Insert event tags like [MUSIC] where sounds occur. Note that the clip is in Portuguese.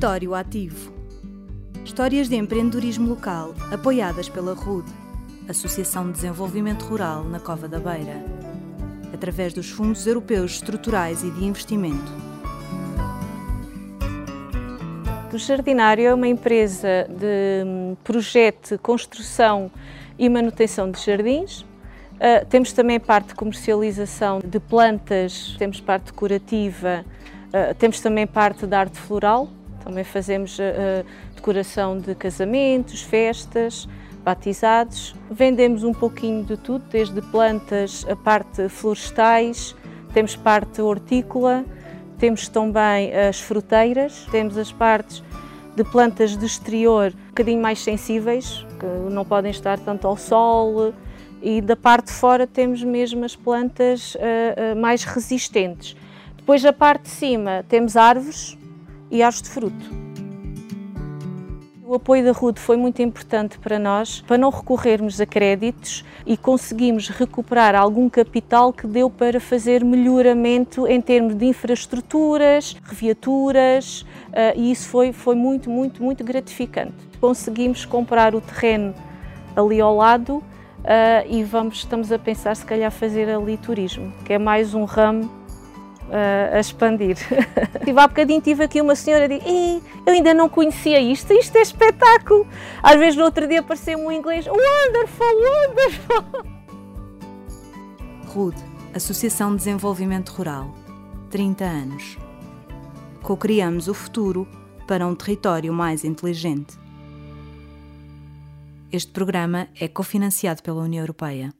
Território Ativo. Histórias de empreendedorismo local apoiadas pela RUD, Associação de Desenvolvimento Rural na Cova da Beira, através dos Fundos Europeus Estruturais e de Investimento. O Jardinário é uma empresa de hum, projeto, construção e manutenção de jardins. Uh, temos também parte de comercialização de plantas, temos parte decorativa, uh, temos também parte de arte floral, também fazemos uh, decoração de casamentos, festas, batizados. Vendemos um pouquinho de tudo, desde plantas a parte florestais, temos parte hortícola, temos também as fruteiras, temos as partes de plantas de exterior um bocadinho mais sensíveis, que não podem estar tanto ao sol, e da parte de fora temos mesmo as plantas uh, uh, mais resistentes. Depois, a parte de cima, temos árvores e árvores de fruto. O apoio da RUD foi muito importante para nós, para não recorrermos a créditos e conseguimos recuperar algum capital que deu para fazer melhoramento em termos de infraestruturas, reviaturas, eh, e isso foi, foi muito, muito, muito gratificante. Conseguimos comprar o terreno ali ao lado Uh, e vamos, estamos a pensar se calhar fazer ali turismo, que é mais um ramo uh, a expandir. [LAUGHS] tive há bocadinho tive aqui uma senhora diz, eu ainda não conhecia isto, isto é espetáculo. Às vezes no outro dia apareceu-me um inglês, wonderful, wonderful. RUD, Associação de Desenvolvimento Rural, 30 anos. Co-criamos o futuro para um território mais inteligente. Este programa é cofinanciado pela União Europeia.